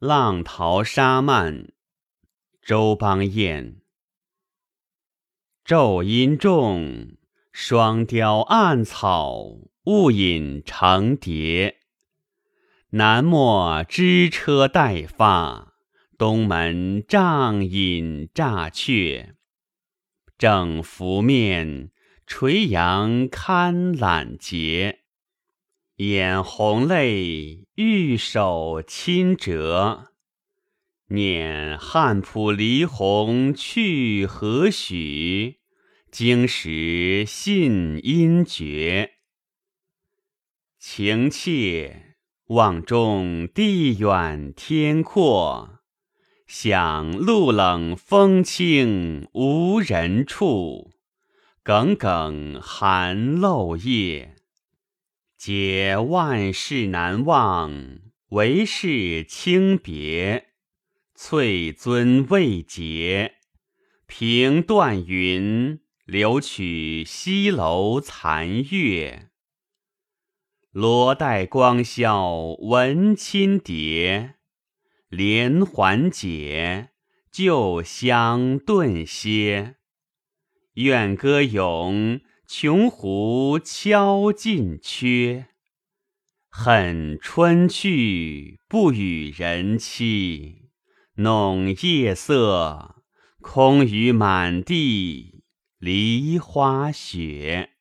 浪淘沙漫，周邦彦。昼阴重，双雕暗草，雾隐成蝶。南陌织车待发，东门帐饮乍却。正拂面，垂杨堪揽睫。眼红泪，玉手亲折。念汉浦离鸿去何许？经时信音绝。情切，望中地远天阔。想路冷风清无人处。耿耿寒漏夜。解万事难忘，唯是轻别。翠尊未结，凭断云，留取西楼残月。罗带光宵闻亲迭，连环解，旧香顿歇。愿歌咏。琼湖敲尽缺，恨春去不与人期。弄夜色，空余满地梨花雪。